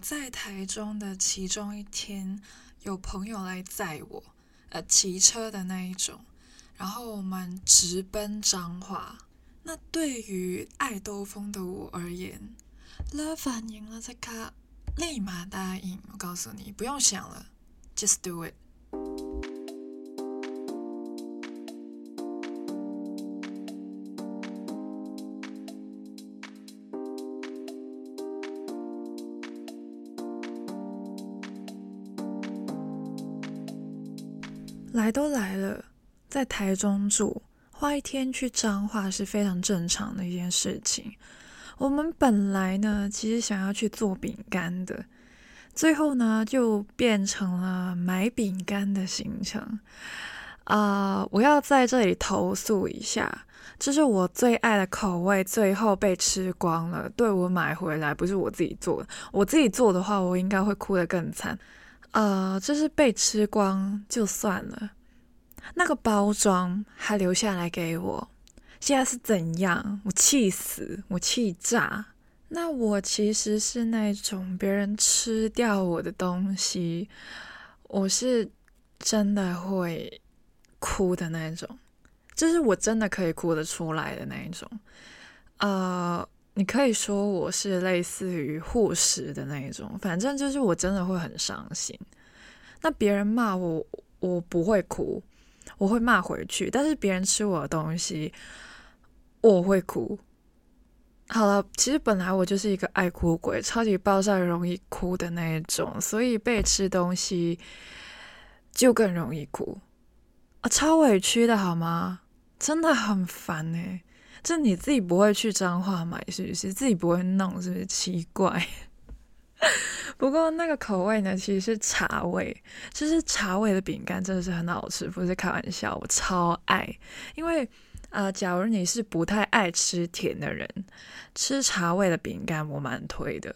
在台中的其中一天，有朋友来载我，呃，骑车的那一种，然后我们直奔彰化。那对于爱兜风的我而言，了反应了这卡，立马答应。我告诉你，不用想了，just do it。来都来了，在台中住，花一天去彰化是非常正常的一件事情。我们本来呢，其实想要去做饼干的，最后呢，就变成了买饼干的行程。啊、我要在这里投诉一下，这是我最爱的口味，最后被吃光了。对，我买回来不是我自己做的，我自己做的话，我应该会哭得更惨。呃，就是被吃光就算了，那个包装还留下来给我，现在是怎样？我气死，我气炸。那我其实是那种别人吃掉我的东西，我是真的会哭的那种，就是我真的可以哭得出来的那一种。呃。你可以说我是类似于护食的那一种，反正就是我真的会很伤心。那别人骂我，我不会哭，我会骂回去。但是别人吃我的东西，我会哭。好了，其实本来我就是一个爱哭鬼，超级爆炸容易哭的那一种，所以被吃东西就更容易哭啊，超委屈的好吗？真的很烦欸。这你自己不会去彰化买，是不是？自己不会弄，是不是？奇怪。不过那个口味呢，其实是茶味，就是茶味的饼干真的是很好吃，不是开玩笑，我超爱。因为呃，假如你是不太爱吃甜的人，吃茶味的饼干我蛮推的。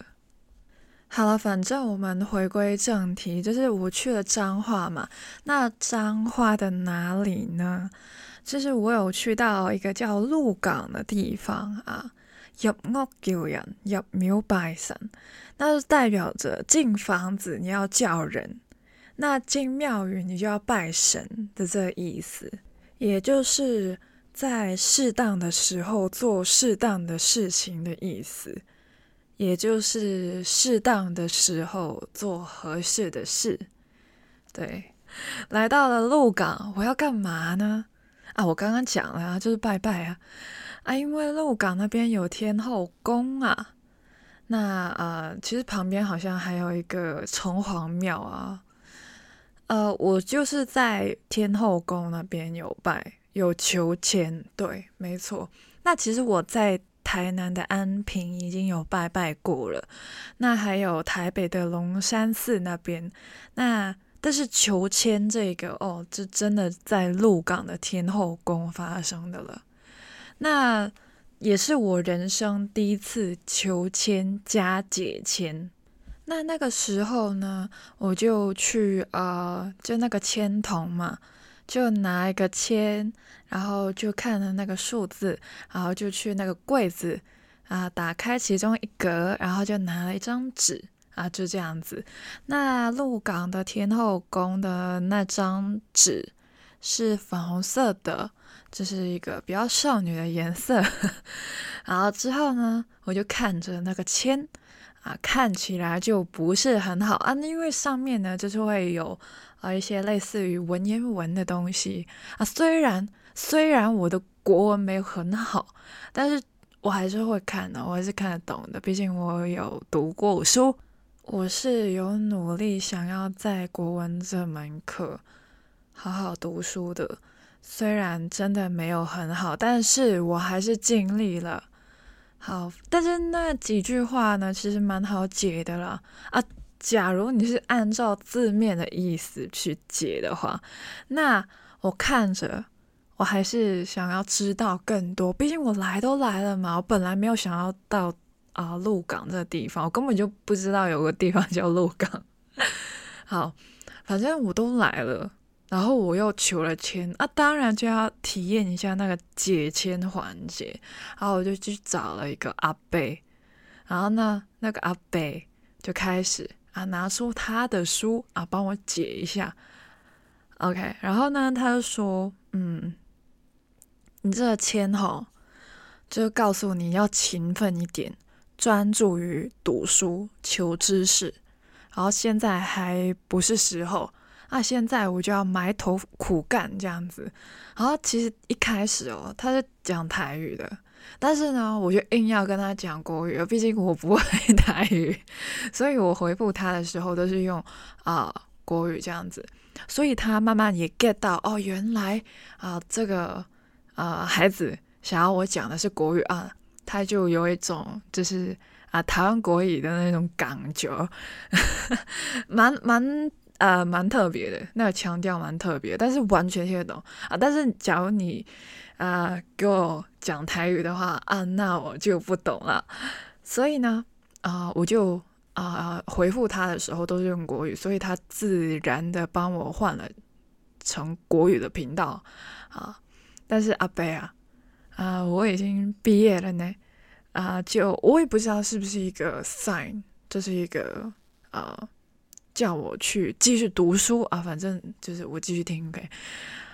好了，反正我们回归正题，就是我去了彰化嘛。那彰化的哪里呢？就是我有去到一个叫鹿港的地方啊，入屋叫人，入庙拜神，那就代表着进房子你要叫人，那进庙宇你就要拜神的这个意思，也就是在适当的时候做适当的事情的意思，也就是适当的时候做合适的事。对，来到了鹿港，我要干嘛呢？啊，我刚刚讲了啊，就是拜拜啊，啊，因为鹿港那边有天后宫啊，那呃，其实旁边好像还有一个城隍庙啊，呃，我就是在天后宫那边有拜，有求签，对，没错。那其实我在台南的安平已经有拜拜过了，那还有台北的龙山寺那边，那。但是求签这个哦，这真的在鹿港的天后宫发生的了。那也是我人生第一次求签加解签。那那个时候呢，我就去呃，就那个签筒嘛，就拿一个签，然后就看了那个数字，然后就去那个柜子啊，打开其中一格，然后就拿了一张纸。啊，就这样子。那鹿港的天后宫的那张纸是粉红色的，这是一个比较少女的颜色。然后之后呢，我就看着那个签啊，看起来就不是很好啊，因为上面呢就是会有啊一些类似于文言文的东西啊。虽然虽然我的国文没有很好，但是我还是会看的，我还是看得懂的，毕竟我有读过书。我是有努力想要在国文这门课好好读书的，虽然真的没有很好，但是我还是尽力了。好，但是那几句话呢，其实蛮好解的啦。啊，假如你是按照字面的意思去解的话，那我看着，我还是想要知道更多。毕竟我来都来了嘛，我本来没有想要到。啊，鹿港这个地方，我根本就不知道有个地方叫鹿港。好，反正我都来了，然后我又求了签，啊，当然就要体验一下那个解签环节。然后我就去找了一个阿伯，然后呢，那个阿伯就开始啊，拿出他的书啊，帮我解一下。OK，然后呢，他就说，嗯，你这个签吼，就告诉你要勤奋一点，专注于读书求知识。然后现在还不是时候。那、啊、现在我就要埋头苦干这样子，然后其实一开始哦，他是讲台语的，但是呢，我就硬要跟他讲国语，毕竟我不会 台语，所以我回复他的时候都是用啊、国语这样子，所以他慢慢也 get 到哦，原来啊、这个啊、孩子想要我讲的是国语啊，他就有一种就是啊台湾国语的那种感觉，蛮蛮。呃，蛮特别的，那个腔调蛮特别，但是完全听得懂啊。但是假如你啊、给我讲台语的话啊，那我就不懂了。所以呢，啊、我就啊、回复他的时候都是用国语，所以他自然的帮我换了成国语的频道啊。但是阿伯啊，啊、我已经毕业了呢，啊、就我也不知道是不是一个 sign，这是一个。呃叫我去继续读书啊，反正就是我继续听呗。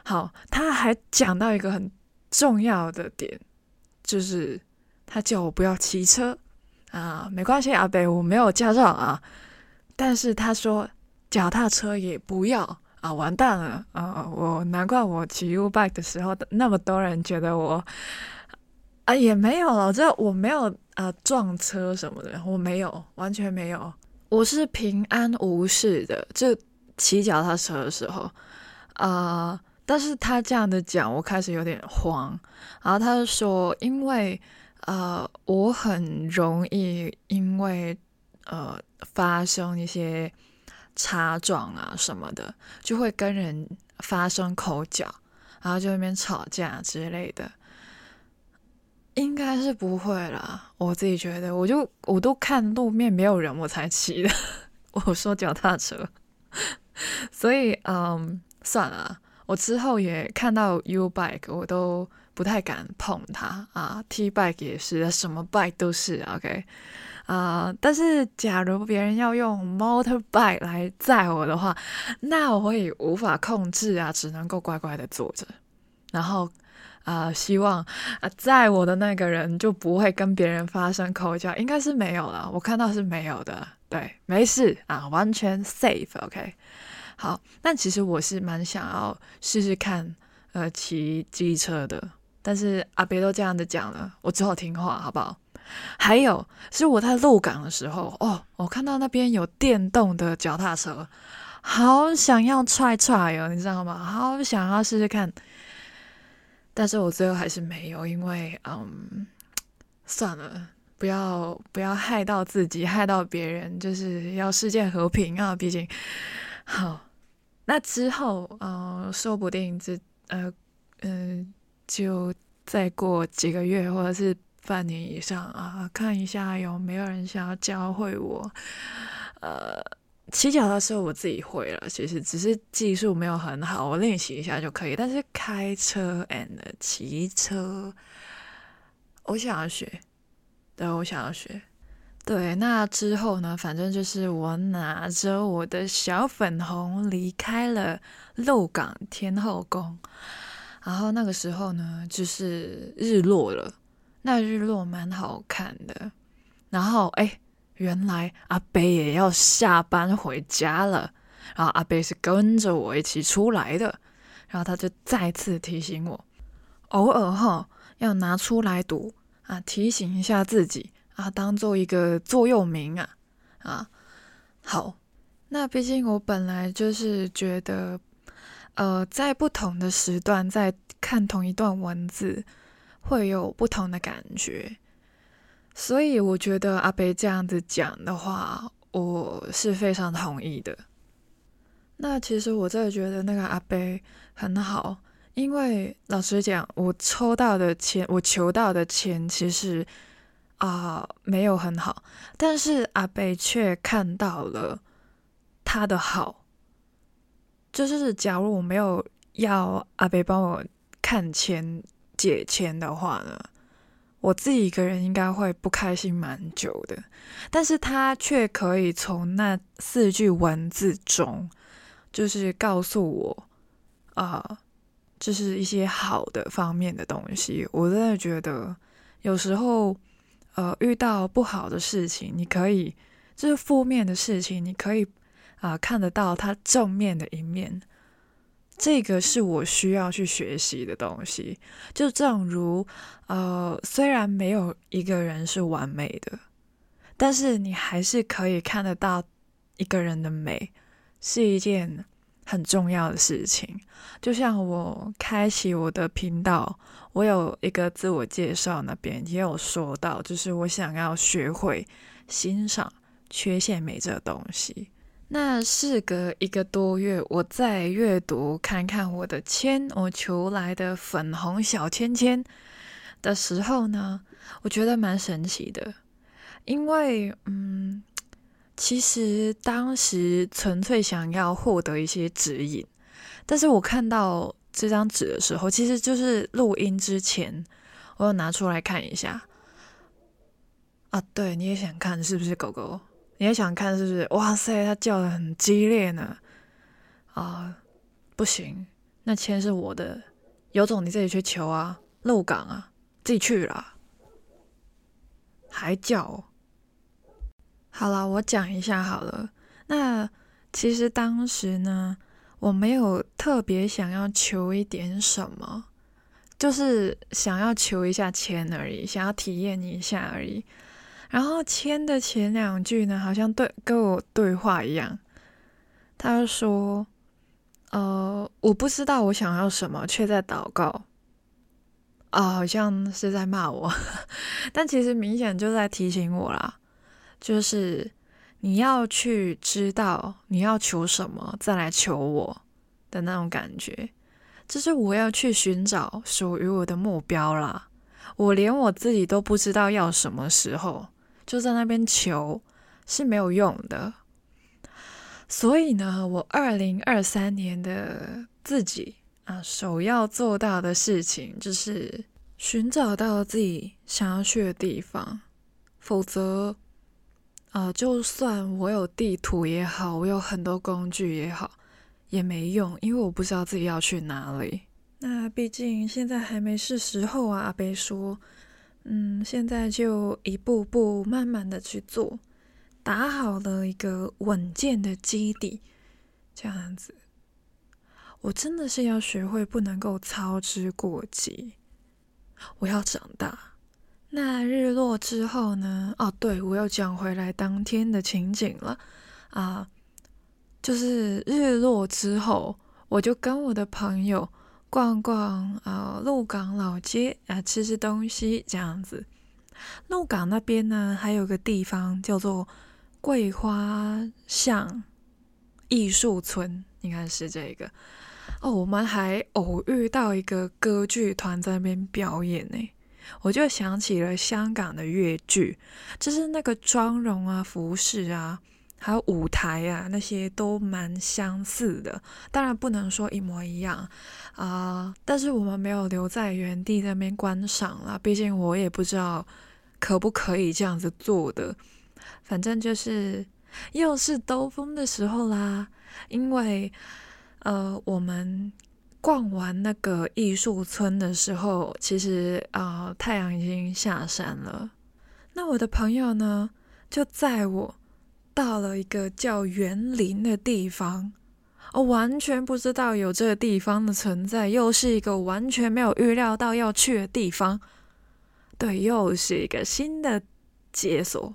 好，他还讲到一个很重要的点，就是他叫我不要骑车啊，没关系，阿北我没有驾照啊，但是他说脚踏车也不要啊，完蛋了啊！我难怪我骑 U-bike 的时候那么多人觉得我啊也没有了，这我没有啊撞车什么的，我没有，完全没有。我是平安无事的，就骑脚踏车的时候，啊、但是他这样的讲，我开始有点慌。然后他就说，因为呃，我很容易因为呃发生一些擦撞啊什么的，就会跟人发生口角，然后就那边吵架之类的。应该是不会啦，我自己觉得，我就我都看路面没有人，我才骑的。我说脚踏车，所以嗯，算了，我之后也看到 U bike，我都不太敢碰它啊。T bike 也是，什么 bike 都是 OK 啊。但是假如别人要用 motor bike 来载我的话，那我会无法控制啊，只能够乖乖的坐着，然后。啊、希望啊，载我的那个人就不会跟别人发生口角，应该是没有了。我看到是没有的，对，没事啊，完全 safe，OK。好，但其实我是蛮想要试试看，呃，骑机车的，但是阿别都这样子讲了，我只好听话，好不好？还有是我在鹿港的时候，哦，我看到那边有电动的脚踏车，好想要踹踹哟，你知道吗？好想要试试看。但是我最后还是没有，因为嗯，算了，不要不要害到自己，害到别人，就是要世界和平啊！毕竟，好，那之后，嗯、说不定这呃嗯、就再过几个月或者是半年以上啊，看一下有没有人想要教会我，呃。骑脚踏车我自己会了，其实只是技术没有很好，我练习一下就可以。但是开车 and 骑车，我想要学，对，我想要学。对，那之后呢？反正就是我拿着我的小粉红离开了鹿港天后宫，然后那个时候呢，就是日落了，那日落蛮好看的。然后哎。原来阿伯也要下班回家了，然后阿伯是跟着我一起出来的，然后他就再次提醒我，偶尔哈要拿出来读啊，提醒一下自己啊，当做一个座右铭啊啊。好，那毕竟我本来就是觉得，呃，在不同的时段在看同一段文字，会有不同的感觉。所以我觉得阿北这样子讲的话，我是非常同意的。那其实我真的觉得那个阿北很好，因为老实讲，我抽到的钱，我求到的钱，其实啊、呃、没有很好，但是阿北却看到了他的好。就是假如我没有要阿北帮我看钱解签的话呢？我自己一个人应该会不开心蛮久的，但是他却可以从那四句文字中，就是告诉我，啊、呃，就是一些好的方面的东西。我真的觉得，有时候，呃，遇到不好的事情，你可以，就是负面的事情，你可以啊、看得到它正面的一面。这个是我需要去学习的东西，就正如，呃，虽然没有一个人是完美的，但是你还是可以看得到一个人的美，是一件很重要的事情。就像我开启我的频道，我有一个自我介绍那边也有说到，就是我想要学会欣赏缺陷美这个东西。那事隔一个多月，我再阅读看看我的签，我求来的粉红小签签的时候呢，我觉得蛮神奇的，因为嗯，其实当时纯粹想要获得一些指引，但是我看到这张纸的时候，其实就是录音之前，我有拿出来看一下。啊，对，你也想看是不是狗狗？你也想看是不是？哇塞，他叫得很激烈呢！啊，不行，那签是我的，有种你自己去求啊，鹿港啊，自己去啦。还叫？好了，我讲一下好了。那其实当时呢，我没有特别想要求一点什么，就是想要求一下签而已，想要体验一下而已。然后签的前两句呢，好像对跟我对话一样。他说：“呃，我不知道我想要什么，却在祷告。”啊，好像是在骂我，但其实明显就在提醒我啦，就是你要去知道你要求什么，再来求我的那种感觉。就是我要去寻找属于我的目标啦。我连我自己都不知道要什么时候。就在那边求是没有用的，所以呢，我二零二三年的自己啊，首要做到的事情就是寻找到自己想要去的地方，否则啊，就算我有地图也好，我有很多工具也好，也没用，因为我不知道自己要去哪里。那毕竟现在还没是时候啊，阿伯说。嗯，现在就一步步慢慢的去做，打好了一个稳健的基底，这样子。我真的是要学会不能够操之过急。我要长大。那日落之后呢？哦，对，我又讲回来当天的情景了啊，就是日落之后，我就跟我的朋友。逛逛啊，鹿港老街啊，吃吃东西这样子。鹿港那边呢，还有个地方叫做桂花巷艺术村，应该是这个。哦，我们还偶遇到一个歌剧团在那边表演呢，我就想起了香港的粤剧，就是那个妆容啊、服饰啊。还有舞台啊，那些都蛮相似的，当然不能说一模一样啊，但是我们没有留在原地在那边观赏啦，毕竟我也不知道可不可以这样子做的。反正就是又是兜风的时候啦，因为呃，我们逛完那个艺术村的时候，其实啊，太阳已经下山了。那我的朋友呢，就载我。到了一个叫园林的地方，我完全不知道有这个地方的存在，又是一个完全没有预料到要去的地方。对，又是一个新的解锁。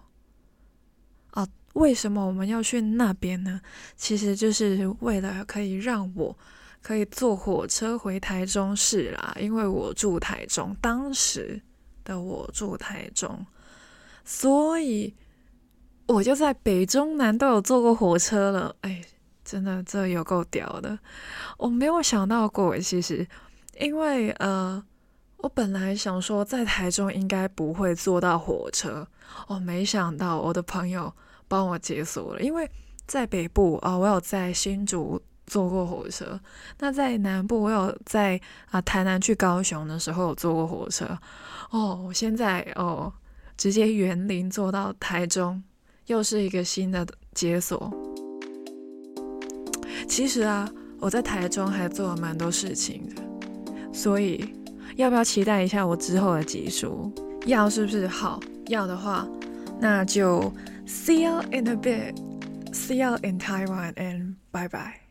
啊，为什么我们要去那边呢？其实就是为了可以让我可以坐火车回台中市啦，因为我住台中，当时的我住台中，所以。我就在北中南都有坐过火车了，哎，真的这有够屌的！我没有想到过，其实，因为呃，我本来想说在台中应该不会坐到火车，我没想到我的朋友帮我解锁了，因为在北部啊，我有在新竹坐过火车。那在南部，我有在啊台南去高雄的时候有坐过火车。哦，我现在哦直接园林坐到台中，又是一个新的解锁。其实啊，我在台中还做了蛮多事情的，所以要不要期待一下我之后的集数？要是不是好？要的话，那就 see you in a bit，see you in Taiwan and bye bye。